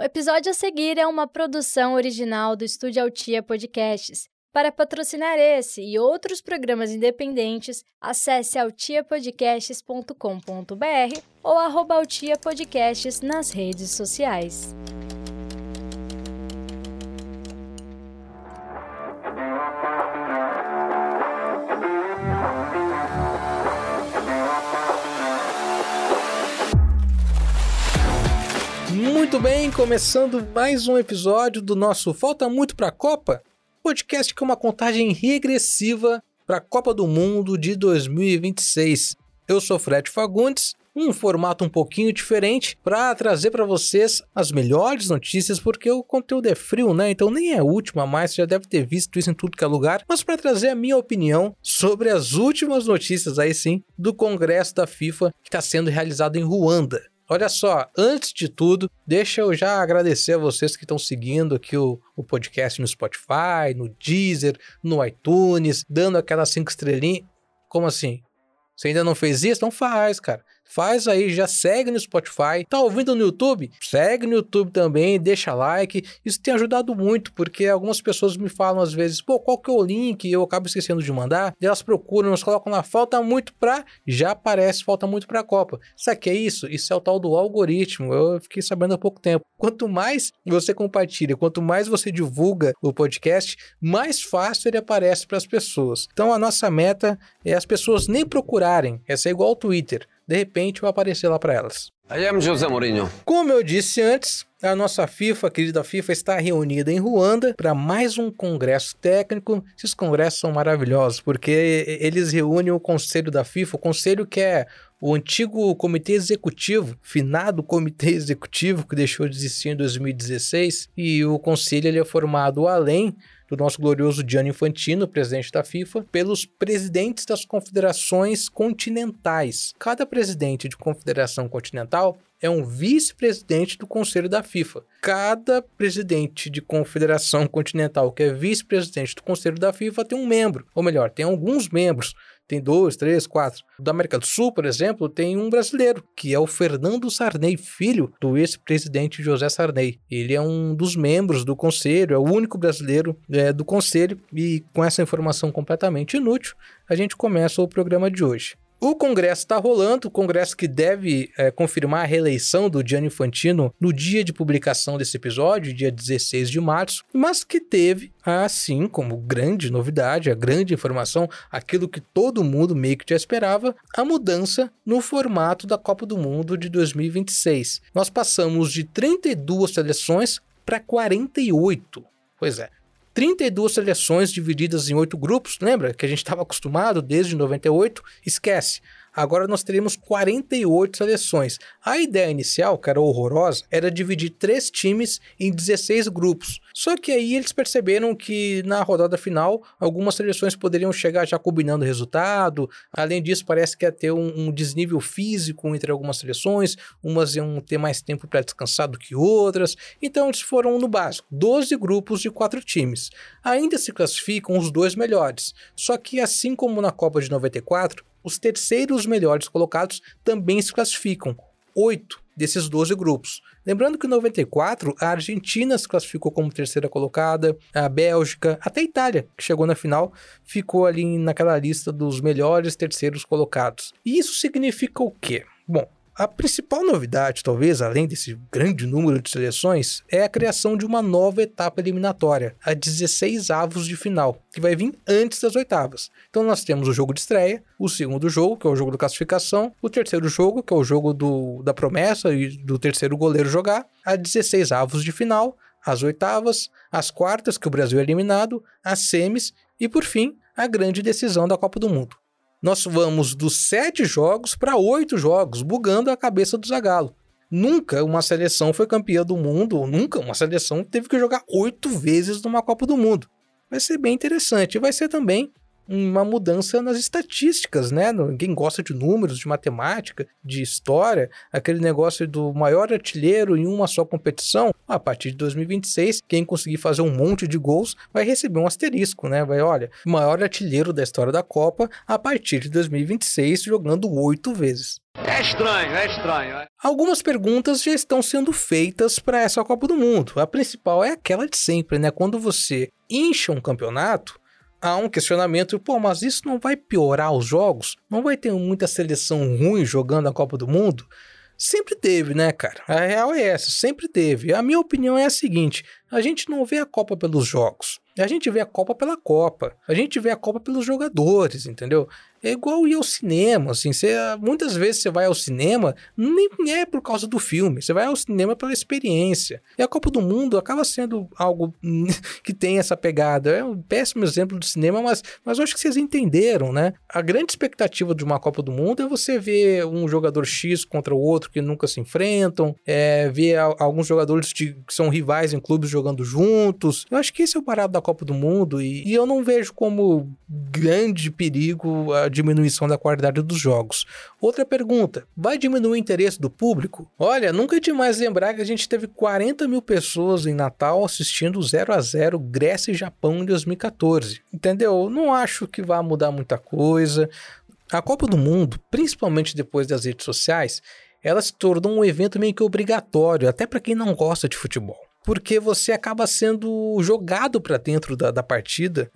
O episódio a seguir é uma produção original do Estúdio Altia Podcasts. Para patrocinar esse e outros programas independentes, acesse altiapodcasts.com.br ou arroba nas redes sociais. Muito bem, começando mais um episódio do nosso Falta Muito Pra Copa, podcast com uma contagem regressiva para a Copa do Mundo de 2026. Eu sou Fred Fagundes, um formato um pouquinho diferente para trazer para vocês as melhores notícias, porque o conteúdo é frio, né? Então nem é a última mais, você já deve ter visto isso em tudo que é lugar, mas para trazer a minha opinião sobre as últimas notícias aí sim do Congresso da FIFA que está sendo realizado em Ruanda. Olha só, antes de tudo, deixa eu já agradecer a vocês que estão seguindo aqui o, o podcast no Spotify, no Deezer, no iTunes, dando aquelas cinco estrelinhas. Como assim? Você ainda não fez isso? Não faz, cara. Faz aí, já segue no Spotify. Tá ouvindo no YouTube? Segue no YouTube também, deixa like. Isso tem ajudado muito, porque algumas pessoas me falam às vezes, pô, qual que é o link? Eu acabo esquecendo de mandar. Elas procuram, nos colocam lá, falta muito pra. Já aparece, falta muito pra Copa. Sabe que é isso? Isso é o tal do algoritmo. Eu fiquei sabendo há pouco tempo. Quanto mais você compartilha, quanto mais você divulga o podcast, mais fácil ele aparece para as pessoas. Então a nossa meta é as pessoas nem procurarem. Essa é igual ao Twitter de repente vai aparecer lá para elas. I am José Mourinho. Como eu disse antes, a nossa FIFA, a querida FIFA, está reunida em Ruanda para mais um congresso técnico. Esses congressos são maravilhosos, porque eles reúnem o conselho da FIFA, o conselho que é o antigo comitê executivo, finado comitê executivo, que deixou de existir em 2016, e o conselho ele é formado além do nosso glorioso Gianni Infantino, presidente da FIFA, pelos presidentes das confederações continentais. Cada presidente de confederação continental é um vice-presidente do Conselho da FIFA. Cada presidente de confederação continental que é vice-presidente do Conselho da FIFA tem um membro, ou melhor, tem alguns membros tem dois, três, quatro. Da América do Sul, por exemplo, tem um brasileiro, que é o Fernando Sarney, filho do ex-presidente José Sarney. Ele é um dos membros do conselho, é o único brasileiro é, do conselho, e com essa informação completamente inútil, a gente começa o programa de hoje. O Congresso está rolando, o Congresso que deve é, confirmar a reeleição do Gianni Infantino no dia de publicação desse episódio, dia 16 de março, mas que teve, assim como grande novidade, a grande informação, aquilo que todo mundo meio que já esperava, a mudança no formato da Copa do Mundo de 2026. Nós passamos de 32 seleções para 48. Pois é, 32 seleções divididas em oito grupos, lembra que a gente estava acostumado desde 98? Esquece. Agora nós teremos 48 seleções. A ideia inicial, que era horrorosa, era dividir três times em 16 grupos. Só que aí eles perceberam que na rodada final algumas seleções poderiam chegar já combinando resultado. Além disso, parece que ia ter um, um desnível físico entre algumas seleções, umas iam ter mais tempo para descansar do que outras. Então eles foram no básico: 12 grupos de quatro times. Ainda se classificam os dois melhores. Só que assim como na Copa de 94, os terceiros melhores colocados também se classificam, oito desses 12 grupos. Lembrando que em 94 a Argentina se classificou como terceira colocada, a Bélgica, até a Itália, que chegou na final, ficou ali naquela lista dos melhores terceiros colocados. E isso significa o quê? Bom, a principal novidade, talvez, além desse grande número de seleções, é a criação de uma nova etapa eliminatória, a 16 avos de final, que vai vir antes das oitavas. Então nós temos o jogo de estreia, o segundo jogo, que é o jogo da classificação, o terceiro jogo, que é o jogo do, da promessa e do terceiro goleiro jogar, a 16 avos de final, as oitavas, as quartas, que o Brasil é eliminado, as semis e, por fim, a grande decisão da Copa do Mundo nós vamos dos sete jogos para oito jogos, bugando a cabeça do Zagallo. Nunca uma seleção foi campeã do mundo, nunca uma seleção teve que jogar oito vezes numa Copa do Mundo. Vai ser bem interessante. Vai ser também uma mudança nas estatísticas, né? Quem gosta de números, de matemática, de história, aquele negócio do maior artilheiro em uma só competição, a partir de 2026, quem conseguir fazer um monte de gols vai receber um asterisco, né? Vai, olha, maior artilheiro da história da Copa a partir de 2026, jogando oito vezes. É estranho, é estranho. É. Algumas perguntas já estão sendo feitas para essa Copa do Mundo. A principal é aquela de sempre, né? Quando você incha um campeonato, há um questionamento, pô, mas isso não vai piorar os jogos? Não vai ter muita seleção ruim jogando a Copa do Mundo? Sempre teve, né, cara? A real é essa, sempre teve. A minha opinião é a seguinte: a gente não vê a Copa pelos jogos. A gente vê a Copa pela Copa. A gente vê a Copa pelos jogadores, entendeu? É igual ir ao cinema, assim, muitas vezes você vai ao cinema, nem é por causa do filme, você vai ao cinema pela experiência. E a Copa do Mundo acaba sendo algo que tem essa pegada. É um péssimo exemplo do cinema, mas, mas eu acho que vocês entenderam, né? A grande expectativa de uma Copa do Mundo é você ver um jogador X contra o outro que nunca se enfrentam, é, ver alguns jogadores de, que são rivais em clubes jogando juntos. Eu acho que esse é o parado da Copa do Mundo e, e eu não vejo como grande perigo a diminuição da qualidade dos jogos. Outra pergunta: vai diminuir o interesse do público? Olha, nunca é demais lembrar que a gente teve 40 mil pessoas em Natal assistindo 0 a 0 Grécia e Japão em 2014. Entendeu? Não acho que vá mudar muita coisa. A Copa do Mundo, principalmente depois das redes sociais, ela se tornou um evento meio que obrigatório, até para quem não gosta de futebol porque você acaba sendo jogado para dentro da, da, partida.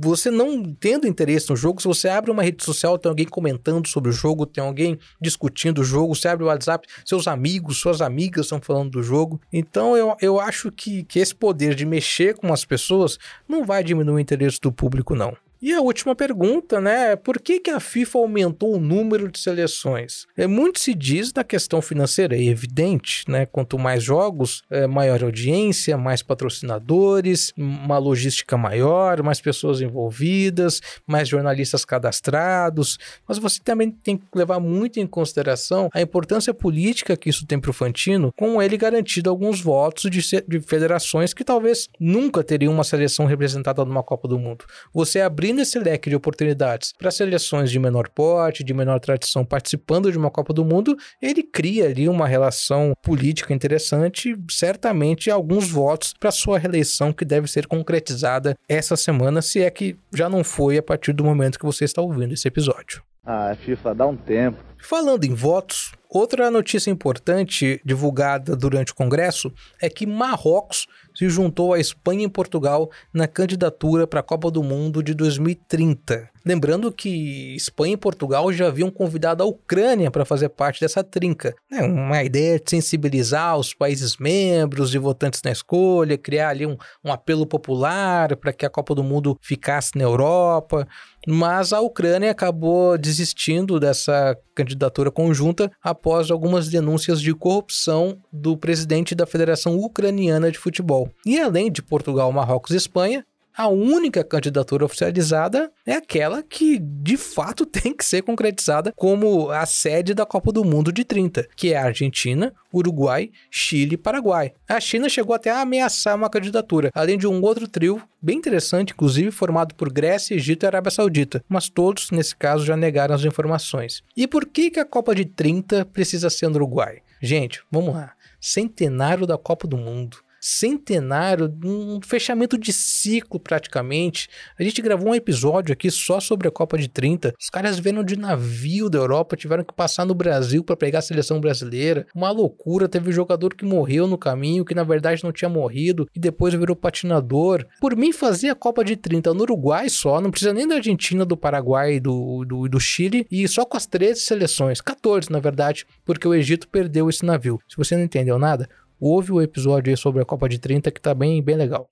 Você não tendo interesse no jogo, se você abre uma rede social, tem alguém comentando sobre o jogo, tem alguém discutindo o jogo, você abre o WhatsApp, seus amigos, suas amigas estão falando do jogo. Então eu, eu acho que, que esse poder de mexer com as pessoas não vai diminuir o interesse do público, não. E a última pergunta, né? Por que, que a FIFA aumentou o número de seleções? É, muito se diz da questão financeira, é evidente, né? Quanto mais jogos, é, maior audiência, mais patrocinadores, uma logística maior, mais pessoas envolvidas, mais jornalistas cadastrados. Mas você também tem que levar muito em consideração a importância política que isso tem para o Fantino, com ele garantido alguns votos de, de federações que talvez nunca teriam uma seleção representada numa Copa do Mundo. Você abrir abrindo esse leque de oportunidades para seleções de menor porte, de menor tradição participando de uma Copa do Mundo, ele cria ali uma relação política interessante, certamente alguns votos para sua reeleição que deve ser concretizada essa semana, se é que já não foi a partir do momento que você está ouvindo esse episódio. Ah, FIFA, dá um tempo. Falando em votos, outra notícia importante divulgada durante o Congresso é que Marrocos se juntou à Espanha e Portugal na candidatura para a Copa do Mundo de 2030. Lembrando que Espanha e Portugal já haviam convidado a Ucrânia para fazer parte dessa trinca. É uma ideia de sensibilizar os países membros e votantes na escolha, criar ali um, um apelo popular para que a Copa do Mundo ficasse na Europa. Mas a Ucrânia acabou desistindo dessa candidatura conjunta após algumas denúncias de corrupção do presidente da Federação Ucraniana de Futebol. E além de Portugal, Marrocos e Espanha, a única candidatura oficializada é aquela que de fato tem que ser concretizada como a sede da Copa do Mundo de 30, que é a Argentina, Uruguai, Chile e Paraguai. A China chegou até a ameaçar uma candidatura, além de um outro trio bem interessante, inclusive formado por Grécia, Egito e Arábia Saudita, mas todos, nesse caso, já negaram as informações. E por que, que a Copa de 30 precisa ser no Uruguai? Gente, vamos lá. Centenário da Copa do Mundo centenário, um fechamento de ciclo praticamente. A gente gravou um episódio aqui só sobre a Copa de 30. Os caras vieram de navio da Europa, tiveram que passar no Brasil para pegar a seleção brasileira. Uma loucura, teve um jogador que morreu no caminho, que na verdade não tinha morrido e depois virou patinador. Por mim, fazer a Copa de 30 no Uruguai só, não precisa nem da Argentina, do Paraguai e do, do, do Chile, e só com as 13 seleções, 14 na verdade, porque o Egito perdeu esse navio. Se você não entendeu nada, Houve o episódio aí sobre a Copa de 30 que tá bem, bem legal.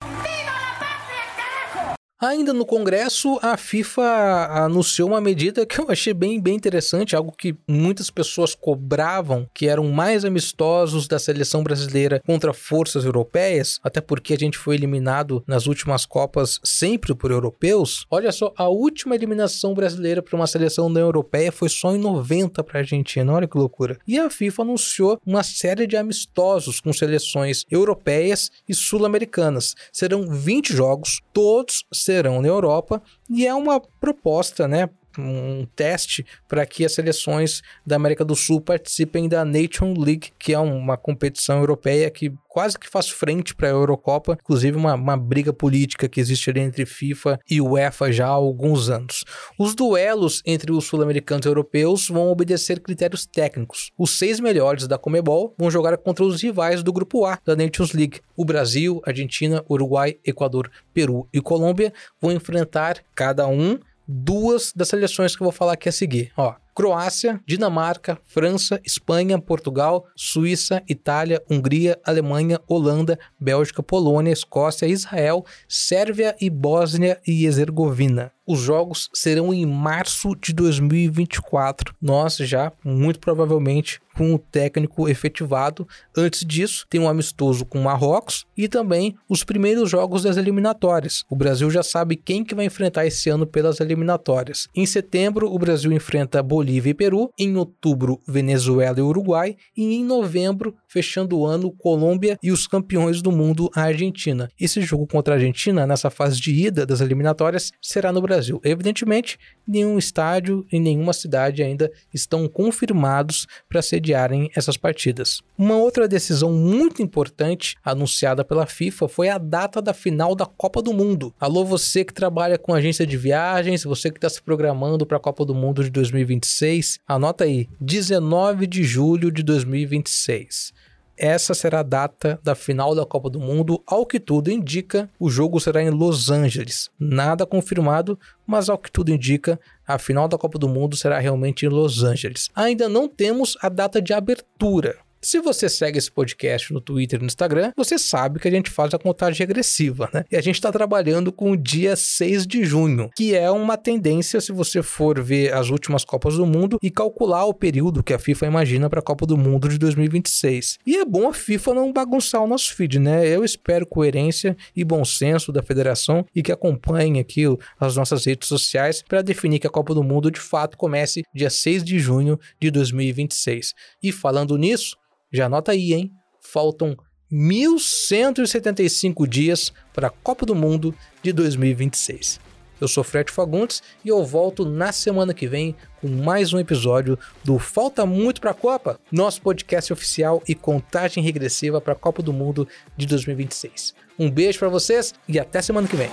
Ainda no Congresso, a FIFA anunciou uma medida que eu achei bem, bem interessante, algo que muitas pessoas cobravam, que eram mais amistosos da seleção brasileira contra forças europeias, até porque a gente foi eliminado nas últimas Copas sempre por europeus. Olha só, a última eliminação brasileira para uma seleção não europeia foi só em 90 para a Argentina, olha que loucura. E a FIFA anunciou uma série de amistosos com seleções europeias e sul-americanas. Serão 20 jogos, todos serão na Europa e é uma proposta, né, um teste para que as seleções da América do Sul participem da Nation League, que é uma competição europeia que quase que faz frente para a Eurocopa, inclusive uma, uma briga política que existe ali entre FIFA e UEFA já há alguns anos. Os duelos entre os sul-americanos e europeus vão obedecer critérios técnicos. Os seis melhores da Comebol vão jogar contra os rivais do grupo A da Nations League. O Brasil, Argentina, Uruguai, Equador, Peru e Colômbia vão enfrentar cada um duas das seleções que eu vou falar aqui a seguir. Ó, Croácia, Dinamarca, França, Espanha, Portugal, Suíça, Itália, Hungria, Alemanha, Holanda, Bélgica, Polônia, Escócia, Israel, Sérvia e Bósnia e Herzegovina. Os jogos serão em março de 2024. Nós já, muito provavelmente, com o técnico efetivado. Antes disso, tem um amistoso com Marrocos e também os primeiros jogos das eliminatórias. O Brasil já sabe quem que vai enfrentar esse ano pelas eliminatórias. Em setembro, o Brasil enfrenta Bolívia e Peru. Em outubro, Venezuela e Uruguai. E em novembro, fechando o ano, Colômbia e os campeões do mundo, a Argentina. Esse jogo contra a Argentina, nessa fase de ida das eliminatórias, será no Brasil. Evidentemente, nenhum estádio e nenhuma cidade ainda estão confirmados para sediarem essas partidas. Uma outra decisão muito importante anunciada pela FIFA foi a data da final da Copa do Mundo. Alô, você que trabalha com agência de viagens, você que está se programando para a Copa do Mundo de 2026, anota aí, 19 de julho de 2026 essa será a data da final da Copa do Mundo. Ao que tudo indica, o jogo será em Los Angeles. Nada confirmado, mas ao que tudo indica, a final da Copa do Mundo será realmente em Los Angeles. Ainda não temos a data de abertura. Se você segue esse podcast no Twitter e no Instagram, você sabe que a gente faz a contagem regressiva, né? E a gente está trabalhando com o dia 6 de junho, que é uma tendência se você for ver as últimas Copas do Mundo e calcular o período que a FIFA imagina para a Copa do Mundo de 2026. E é bom a FIFA não bagunçar o nosso feed, né? Eu espero coerência e bom senso da federação e que acompanhem aqui as nossas redes sociais para definir que a Copa do Mundo de fato comece dia 6 de junho de 2026. E falando nisso, já anota aí, hein? Faltam 1175 dias para a Copa do Mundo de 2026. Eu sou Fred Fagundes e eu volto na semana que vem com mais um episódio do Falta Muito para a Copa, nosso podcast oficial e contagem regressiva para a Copa do Mundo de 2026. Um beijo para vocês e até semana que vem.